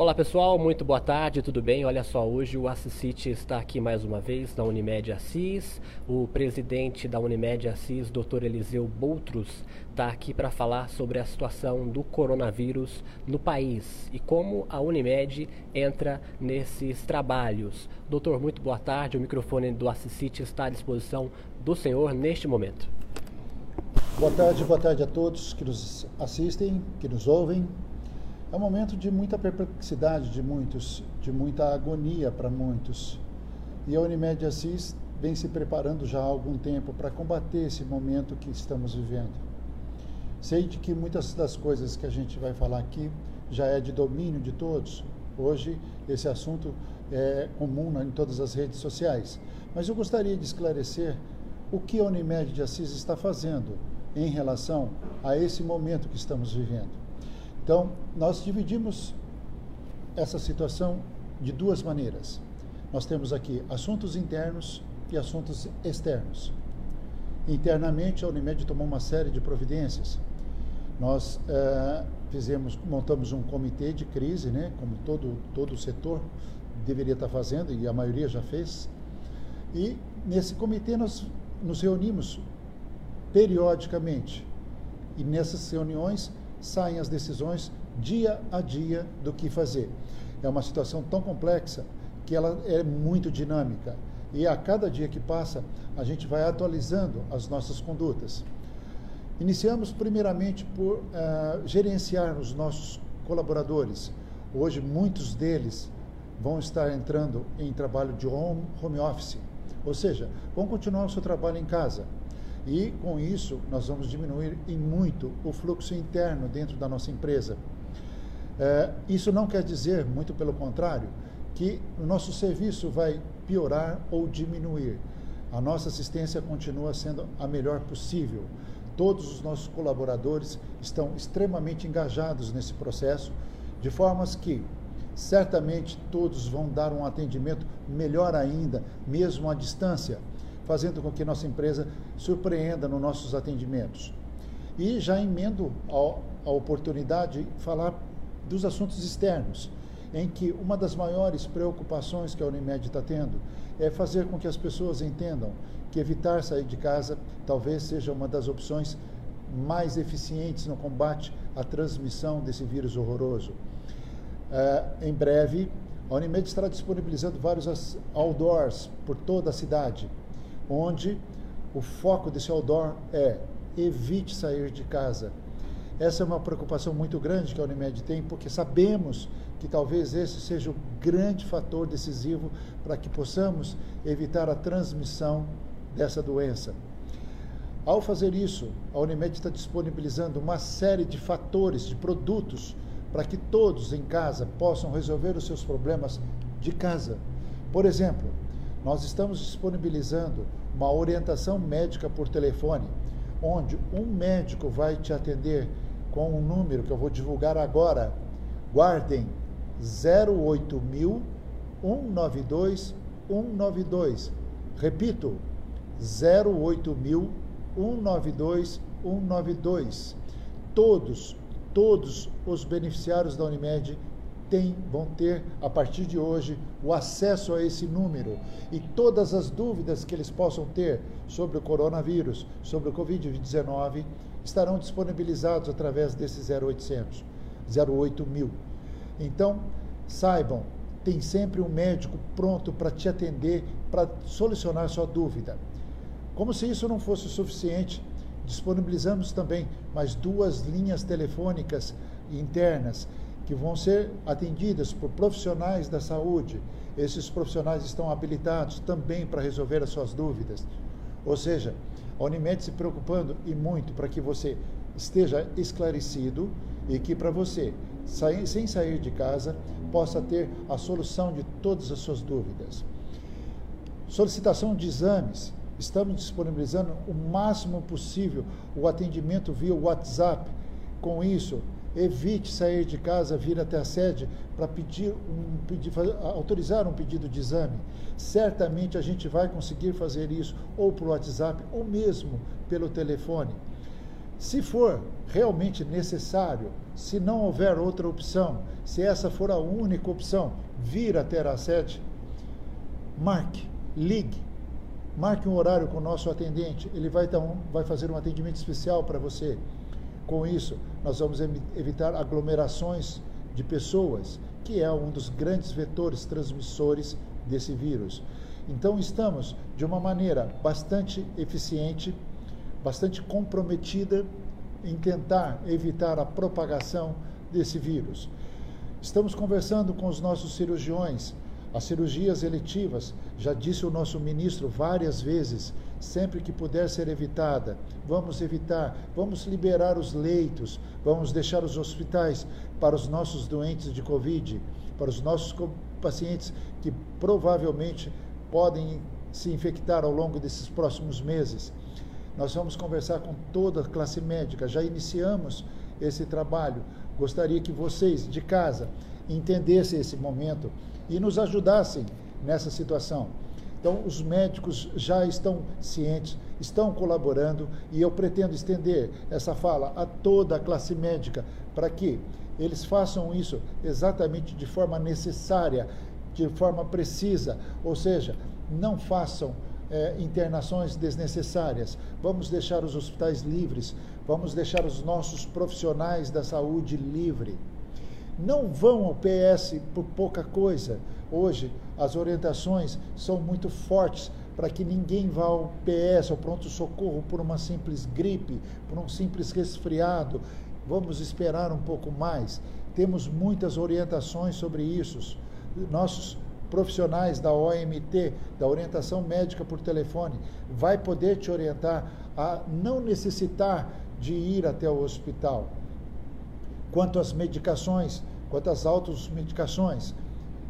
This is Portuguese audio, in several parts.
Olá pessoal, muito boa tarde, tudo bem? Olha só, hoje o Assisite está aqui mais uma vez na Unimed Assis. O presidente da Unimed Assis, Dr. Eliseu Boutros, está aqui para falar sobre a situação do coronavírus no país e como a Unimed entra nesses trabalhos. Doutor, muito boa tarde. O microfone do Assisite está à disposição do senhor neste momento. Boa tarde, boa tarde a todos que nos assistem, que nos ouvem. É um momento de muita perplexidade de muitos, de muita agonia para muitos. E a Unimed Assis vem se preparando já há algum tempo para combater esse momento que estamos vivendo. Sei de que muitas das coisas que a gente vai falar aqui já é de domínio de todos. Hoje esse assunto é comum em todas as redes sociais. Mas eu gostaria de esclarecer o que a Unimed de Assis está fazendo em relação a esse momento que estamos vivendo. Então, nós dividimos essa situação de duas maneiras. Nós temos aqui assuntos internos e assuntos externos. Internamente, a Unimed tomou uma série de providências. Nós eh, fizemos, montamos um comitê de crise, né, como todo, todo o setor deveria estar fazendo, e a maioria já fez. E nesse comitê nós nos reunimos periodicamente. E nessas reuniões saem as decisões dia a dia do que fazer. É uma situação tão complexa que ela é muito dinâmica e a cada dia que passa a gente vai atualizando as nossas condutas. Iniciamos primeiramente por uh, gerenciar os nossos colaboradores. Hoje muitos deles vão estar entrando em trabalho de home, home office, ou seja, vão continuar o seu trabalho em casa e, com isso, nós vamos diminuir em muito o fluxo interno dentro da nossa empresa. É, isso não quer dizer, muito pelo contrário, que o nosso serviço vai piorar ou diminuir. A nossa assistência continua sendo a melhor possível. Todos os nossos colaboradores estão extremamente engajados nesse processo, de formas que certamente todos vão dar um atendimento melhor ainda, mesmo à distância fazendo com que nossa empresa surpreenda nos nossos atendimentos. E já emendo a, a oportunidade de falar dos assuntos externos, em que uma das maiores preocupações que a Unimed está tendo é fazer com que as pessoas entendam que evitar sair de casa talvez seja uma das opções mais eficientes no combate à transmissão desse vírus horroroso. Uh, em breve, a Unimed estará disponibilizando vários outdoors por toda a cidade onde o foco desse outdoor é evite sair de casa. Essa é uma preocupação muito grande que a Unimed tem, porque sabemos que talvez esse seja o grande fator decisivo para que possamos evitar a transmissão dessa doença. Ao fazer isso, a Unimed está disponibilizando uma série de fatores, de produtos, para que todos em casa possam resolver os seus problemas de casa. Por exemplo, nós estamos disponibilizando uma orientação médica por telefone, onde um médico vai te atender com um número que eu vou divulgar agora. Guardem 08000 192 192. Repito, 08000 192 192. Todos, todos os beneficiários da Unimed têm, vão ter, a partir de hoje, o acesso a esse número e todas as dúvidas que eles possam ter sobre o coronavírus, sobre o Covid-19, estarão disponibilizados através desse 0800, 08 mil. Então, saibam, tem sempre um médico pronto para te atender, para solucionar sua dúvida. Como se isso não fosse suficiente, disponibilizamos também mais duas linhas telefônicas internas que vão ser atendidas por profissionais da saúde. Esses profissionais estão habilitados também para resolver as suas dúvidas. Ou seja, a Unimed se preocupando e muito para que você esteja esclarecido e que para você, sem sair de casa, possa ter a solução de todas as suas dúvidas. Solicitação de exames. Estamos disponibilizando o máximo possível o atendimento via WhatsApp. Com isso, evite sair de casa, vir até a sede para pedir um, pedir, autorizar um pedido de exame. Certamente a gente vai conseguir fazer isso ou pelo WhatsApp ou mesmo pelo telefone. Se for realmente necessário, se não houver outra opção, se essa for a única opção, vir até a sede, marque, ligue, marque um horário com o nosso atendente, ele vai, dar um, vai fazer um atendimento especial para você. Com isso, nós vamos evitar aglomerações de pessoas, que é um dos grandes vetores transmissores desse vírus. Então, estamos de uma maneira bastante eficiente, bastante comprometida em tentar evitar a propagação desse vírus. Estamos conversando com os nossos cirurgiões. As cirurgias eletivas, já disse o nosso ministro várias vezes, sempre que puder ser evitada, vamos evitar, vamos liberar os leitos, vamos deixar os hospitais para os nossos doentes de Covid, para os nossos pacientes que provavelmente podem se infectar ao longo desses próximos meses. Nós vamos conversar com toda a classe médica, já iniciamos esse trabalho. Gostaria que vocês de casa entendessem esse momento e nos ajudassem nessa situação. Então, os médicos já estão cientes, estão colaborando e eu pretendo estender essa fala a toda a classe médica para que eles façam isso exatamente de forma necessária, de forma precisa, ou seja, não façam é, internações desnecessárias. Vamos deixar os hospitais livres, vamos deixar os nossos profissionais da saúde livre. Não vão ao PS por pouca coisa. Hoje, as orientações são muito fortes para que ninguém vá ao PS, ao pronto-socorro, por uma simples gripe, por um simples resfriado. Vamos esperar um pouco mais. Temos muitas orientações sobre isso. Nossos profissionais da OMT, da orientação médica por telefone, vai poder te orientar a não necessitar de ir até o hospital. Quanto às medicações, quanto às automedicações,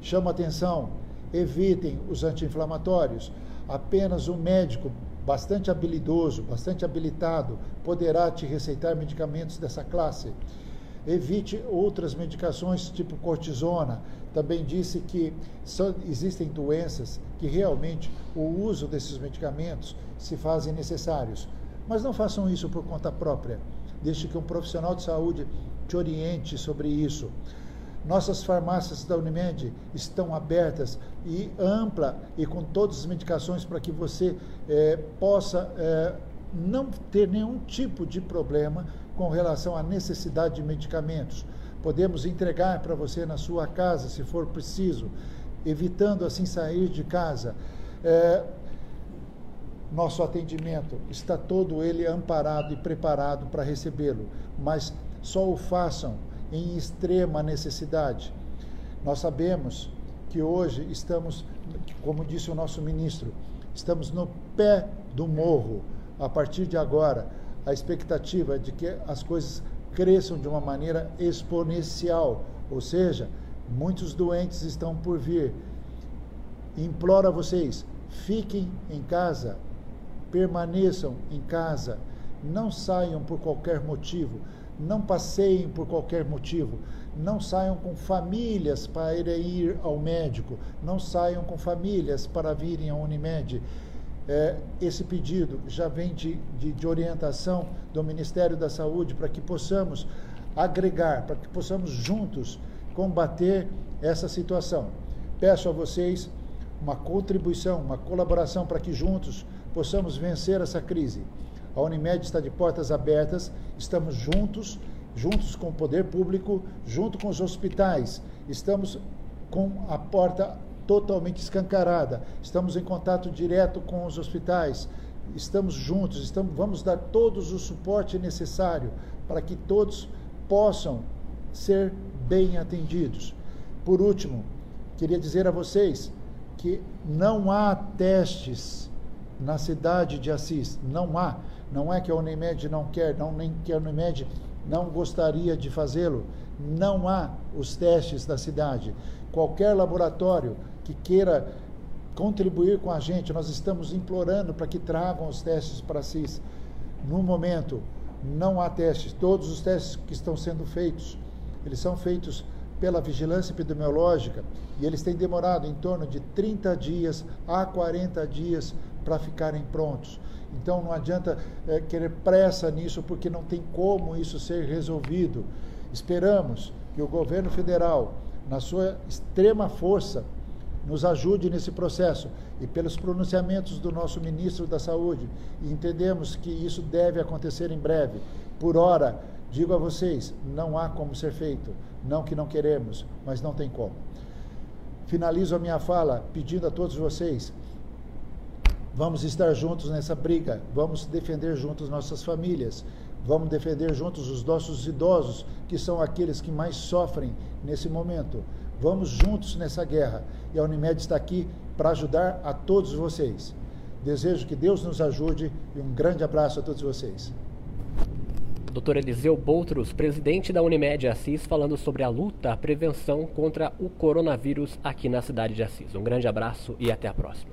chama atenção, evitem os anti-inflamatórios. Apenas um médico bastante habilidoso, bastante habilitado, poderá te receitar medicamentos dessa classe. Evite outras medicações tipo cortisona. Também disse que existem doenças que realmente o uso desses medicamentos se fazem necessários. Mas não façam isso por conta própria. Deixe que um profissional de saúde te oriente sobre isso. Nossas farmácias da Unimed estão abertas e ampla e com todas as medicações para que você eh, possa eh, não ter nenhum tipo de problema com relação à necessidade de medicamentos. Podemos entregar para você na sua casa, se for preciso, evitando assim sair de casa. É, nosso atendimento está todo ele amparado e preparado para recebê-lo, mas só o façam em extrema necessidade. Nós sabemos que hoje estamos, como disse o nosso ministro, estamos no pé do morro. A partir de agora, a expectativa de que as coisas cresçam de uma maneira exponencial, ou seja, muitos doentes estão por vir. Imploro a vocês, fiquem em casa, permaneçam em casa, não saiam por qualquer motivo, não passeiem por qualquer motivo, não saiam com famílias para ir ao médico, não saiam com famílias para virem à Unimed é, esse pedido já vem de, de, de orientação do Ministério da Saúde para que possamos agregar, para que possamos juntos combater essa situação. Peço a vocês uma contribuição, uma colaboração para que juntos possamos vencer essa crise. A Unimed está de portas abertas, estamos juntos, juntos com o poder público, junto com os hospitais, estamos com a porta totalmente escancarada. Estamos em contato direto com os hospitais, estamos juntos, estamos, vamos dar todos o suporte necessário para que todos possam ser bem atendidos. Por último, queria dizer a vocês que não há testes na cidade de Assis, não há. Não é que a Unimed não quer, não nem que a Unimed não gostaria de fazê-lo. Não há os testes da cidade. Qualquer laboratório que queira contribuir com a gente, nós estamos implorando para que tragam os testes para CIS. No momento, não há testes. Todos os testes que estão sendo feitos, eles são feitos pela vigilância epidemiológica e eles têm demorado em torno de 30 dias a 40 dias para ficarem prontos. Então não adianta é, querer pressa nisso, porque não tem como isso ser resolvido. Esperamos que o governo federal, na sua extrema força, nos ajude nesse processo e pelos pronunciamentos do nosso ministro da Saúde, entendemos que isso deve acontecer em breve. Por hora, digo a vocês, não há como ser feito, não que não queremos, mas não tem como. Finalizo a minha fala pedindo a todos vocês Vamos estar juntos nessa briga, vamos defender juntos nossas famílias, vamos defender juntos os nossos idosos, que são aqueles que mais sofrem nesse momento. Vamos juntos nessa guerra e a Unimed está aqui para ajudar a todos vocês. Desejo que Deus nos ajude e um grande abraço a todos vocês. Dr. Eliseu Boutros, presidente da Unimed Assis, falando sobre a luta, a prevenção contra o coronavírus aqui na cidade de Assis. Um grande abraço e até a próxima.